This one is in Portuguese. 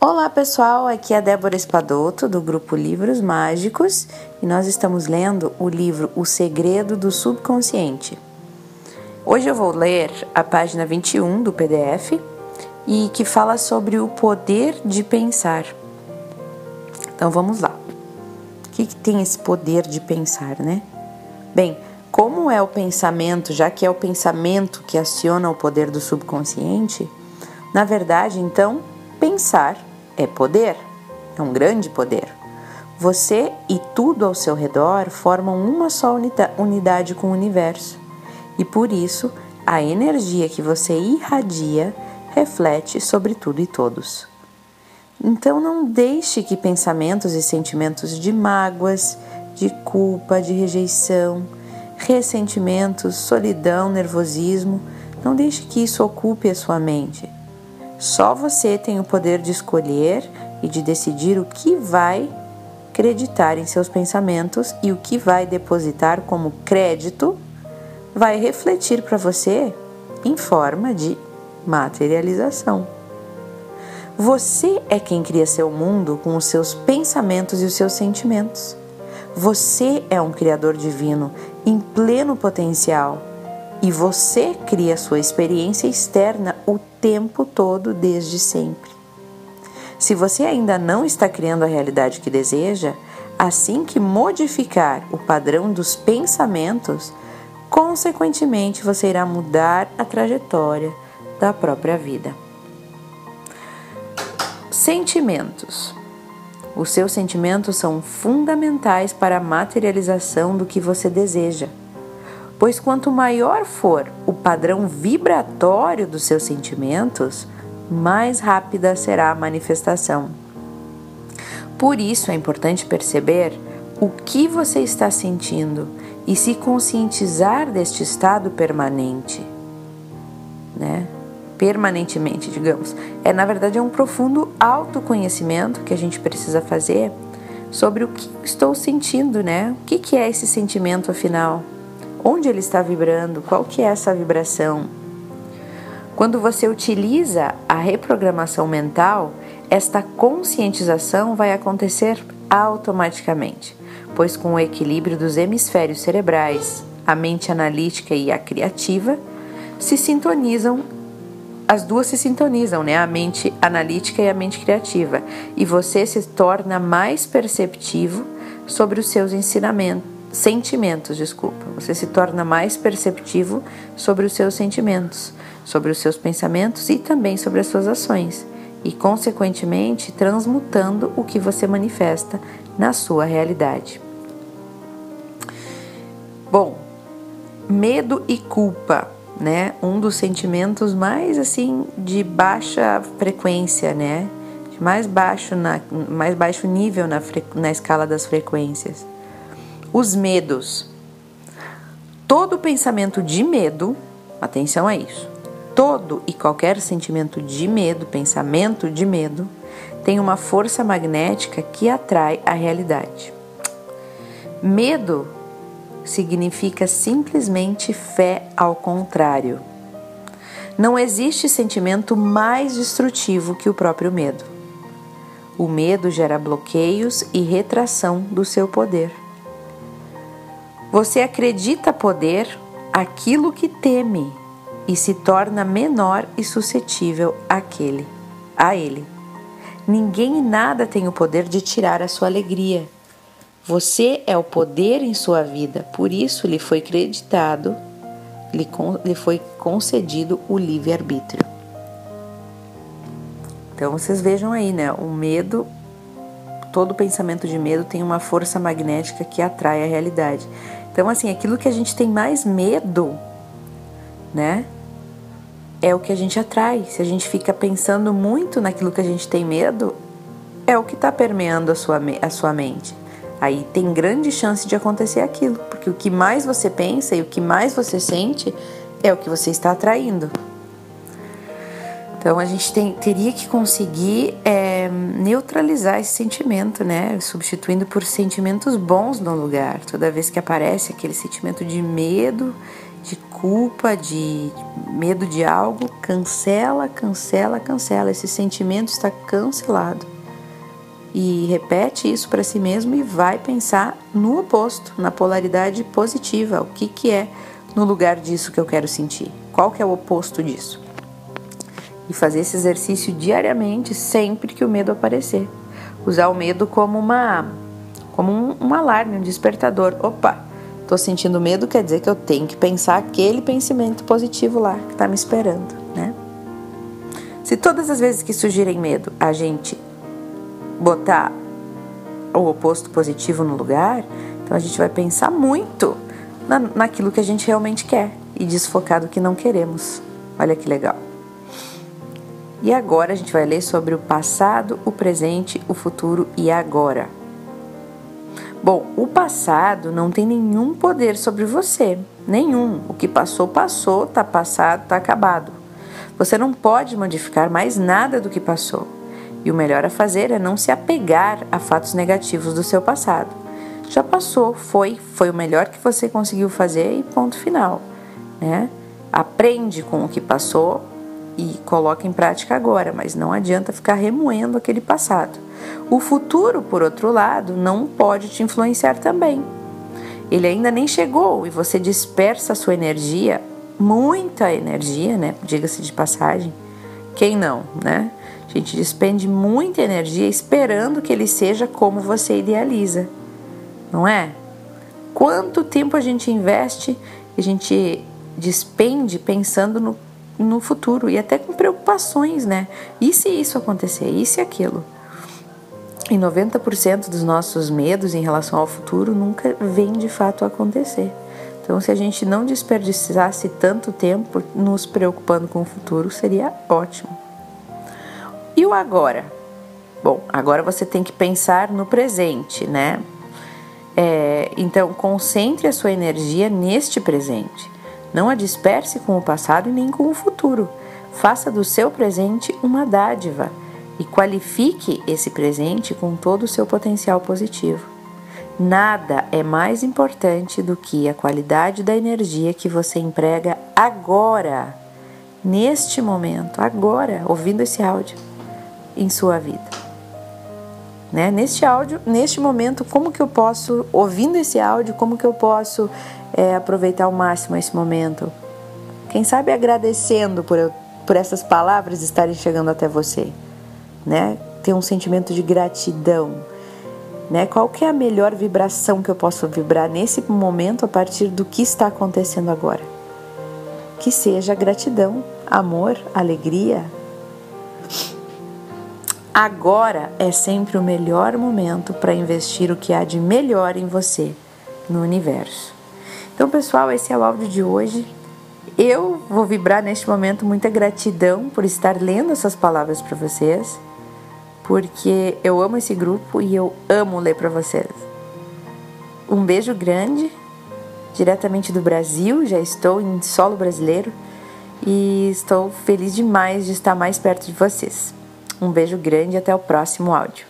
Olá pessoal, aqui é Débora Espadoto do grupo Livros Mágicos e nós estamos lendo o livro O Segredo do Subconsciente. Hoje eu vou ler a página 21 do PDF e que fala sobre o poder de pensar. Então vamos lá. O que, que tem esse poder de pensar, né? Bem, como é o pensamento, já que é o pensamento que aciona o poder do subconsciente, na verdade, então, pensar é poder, é um grande poder. Você e tudo ao seu redor formam uma só unidade com o universo, e por isso a energia que você irradia reflete sobre tudo e todos. Então não deixe que pensamentos e sentimentos de mágoas, de culpa, de rejeição, ressentimentos, solidão, nervosismo, não deixe que isso ocupe a sua mente. Só você tem o poder de escolher e de decidir o que vai acreditar em seus pensamentos e o que vai depositar como crédito vai refletir para você em forma de materialização. Você é quem cria seu mundo com os seus pensamentos e os seus sentimentos. Você é um criador divino em pleno potencial e você cria sua experiência externa o tempo todo, desde sempre. Se você ainda não está criando a realidade que deseja, assim que modificar o padrão dos pensamentos, consequentemente você irá mudar a trajetória da própria vida. Sentimentos. Os seus sentimentos são fundamentais para a materialização do que você deseja pois quanto maior for o padrão vibratório dos seus sentimentos, mais rápida será a manifestação. Por isso é importante perceber o que você está sentindo e se conscientizar deste estado permanente, né? Permanentemente, digamos. É na verdade é um profundo autoconhecimento que a gente precisa fazer sobre o que estou sentindo, né? O que, que é esse sentimento afinal? Onde ele está vibrando, qual que é essa vibração. Quando você utiliza a reprogramação mental, esta conscientização vai acontecer automaticamente, pois com o equilíbrio dos hemisférios cerebrais, a mente analítica e a criativa, se sintonizam as duas se sintonizam, né? A mente analítica e a mente criativa, e você se torna mais perceptivo sobre os seus ensinamentos sentimentos, desculpa. Você se torna mais perceptivo sobre os seus sentimentos, sobre os seus pensamentos e também sobre as suas ações, e consequentemente transmutando o que você manifesta na sua realidade. Bom, medo e culpa, né? Um dos sentimentos mais assim de baixa frequência, né? De mais baixo na mais baixo nível na, na escala das frequências os medos. Todo pensamento de medo, atenção a isso, todo e qualquer sentimento de medo, pensamento de medo, tem uma força magnética que atrai a realidade. Medo significa simplesmente fé ao contrário. Não existe sentimento mais destrutivo que o próprio medo. O medo gera bloqueios e retração do seu poder. Você acredita poder aquilo que teme e se torna menor e suscetível àquele, a ele. Ninguém e nada tem o poder de tirar a sua alegria. Você é o poder em sua vida, por isso lhe foi creditado, lhe, lhe foi concedido o livre-arbítrio. Então vocês vejam aí, né? O medo todo pensamento de medo tem uma força magnética que atrai a realidade. Então, assim, aquilo que a gente tem mais medo, né? É o que a gente atrai. Se a gente fica pensando muito naquilo que a gente tem medo, é o que está permeando a sua, a sua mente. Aí tem grande chance de acontecer aquilo, porque o que mais você pensa e o que mais você sente é o que você está atraindo. Então a gente tem, teria que conseguir é, neutralizar esse sentimento, né? Substituindo por sentimentos bons no lugar. Toda vez que aparece aquele sentimento de medo, de culpa, de medo de algo, cancela, cancela, cancela. Esse sentimento está cancelado. E repete isso para si mesmo e vai pensar no oposto, na polaridade positiva. O que, que é no lugar disso que eu quero sentir? Qual que é o oposto disso? E fazer esse exercício diariamente, sempre que o medo aparecer. Usar o medo como uma como um, um alarme, um despertador. Opa, Tô sentindo medo quer dizer que eu tenho que pensar aquele pensamento positivo lá que tá me esperando, né? Se todas as vezes que surgirem medo a gente botar o oposto positivo no lugar, então a gente vai pensar muito na, naquilo que a gente realmente quer e desfocar do que não queremos. Olha que legal. E agora a gente vai ler sobre o passado, o presente, o futuro e agora. Bom, o passado não tem nenhum poder sobre você, nenhum. O que passou, passou, tá passado, tá acabado. Você não pode modificar mais nada do que passou. E o melhor a fazer é não se apegar a fatos negativos do seu passado. Já passou, foi, foi o melhor que você conseguiu fazer e ponto final, né? Aprende com o que passou e coloca em prática agora, mas não adianta ficar remoendo aquele passado. O futuro, por outro lado, não pode te influenciar também. Ele ainda nem chegou e você dispersa a sua energia, muita energia, né? Diga-se de passagem. Quem não, né? A gente despende muita energia esperando que ele seja como você idealiza, não é? Quanto tempo a gente investe, a gente despende pensando no, no futuro e até com preocupações, né? E se isso acontecer? E se aquilo? E 90% dos nossos medos em relação ao futuro nunca vem de fato acontecer. Então, se a gente não desperdiçasse tanto tempo nos preocupando com o futuro, seria ótimo. E o agora? Bom, agora você tem que pensar no presente, né? É, então, concentre a sua energia neste presente. Não a disperse com o passado e nem com o futuro. Faça do seu presente uma dádiva e qualifique esse presente com todo o seu potencial positivo. Nada é mais importante do que a qualidade da energia que você emprega agora, neste momento, agora, ouvindo esse áudio em sua vida. Né? Neste áudio, neste momento, como que eu posso, ouvindo esse áudio, como que eu posso é, aproveitar ao máximo esse momento? Quem sabe agradecendo por, por essas palavras estarem chegando até você né? Ter um sentimento de gratidão, né? Qual que é a melhor vibração que eu posso vibrar nesse momento a partir do que está acontecendo agora? Que seja gratidão, amor, alegria. Agora é sempre o melhor momento para investir o que há de melhor em você no universo. Então, pessoal, esse é o áudio de hoje. Eu vou vibrar neste momento muita gratidão por estar lendo essas palavras para vocês porque eu amo esse grupo e eu amo ler para vocês. Um beijo grande, diretamente do Brasil, já estou em solo brasileiro e estou feliz demais de estar mais perto de vocês. Um beijo grande e até o próximo áudio.